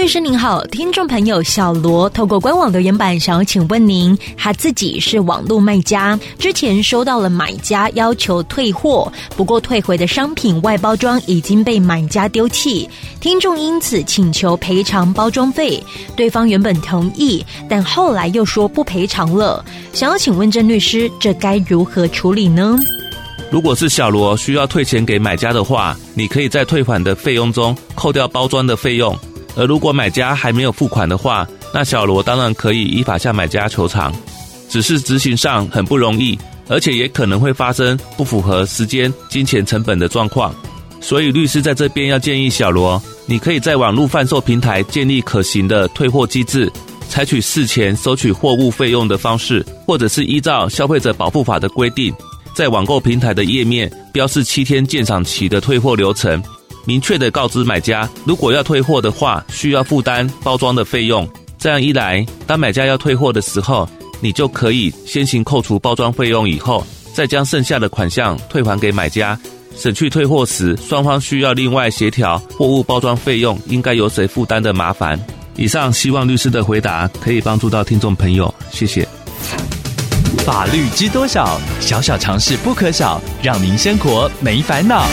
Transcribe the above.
律师您好，听众朋友小罗透过官网留言板想要请问您，他自己是网络卖家，之前收到了买家要求退货，不过退回的商品外包装已经被买家丢弃，听众因此请求赔偿包装费，对方原本同意，但后来又说不赔偿了，想要请问郑律师，这该如何处理呢？如果是小罗需要退钱给买家的话，你可以在退款的费用中扣掉包装的费用。而如果买家还没有付款的话，那小罗当然可以依法向买家求偿，只是执行上很不容易，而且也可能会发生不符合时间、金钱成本的状况。所以律师在这边要建议小罗，你可以在网络贩售平台建立可行的退货机制，采取事前收取货物费用的方式，或者是依照消费者保护法的规定，在网购平台的页面标示七天鉴赏期的退货流程。明确的告知买家，如果要退货的话，需要负担包装的费用。这样一来，当买家要退货的时候，你就可以先行扣除包装费用，以后再将剩下的款项退还给买家，省去退货时双方需要另外协调货物包装费用应该由谁负担的麻烦。以上希望律师的回答可以帮助到听众朋友，谢谢。法律知多少？小小常识不可少，让您生活没烦恼。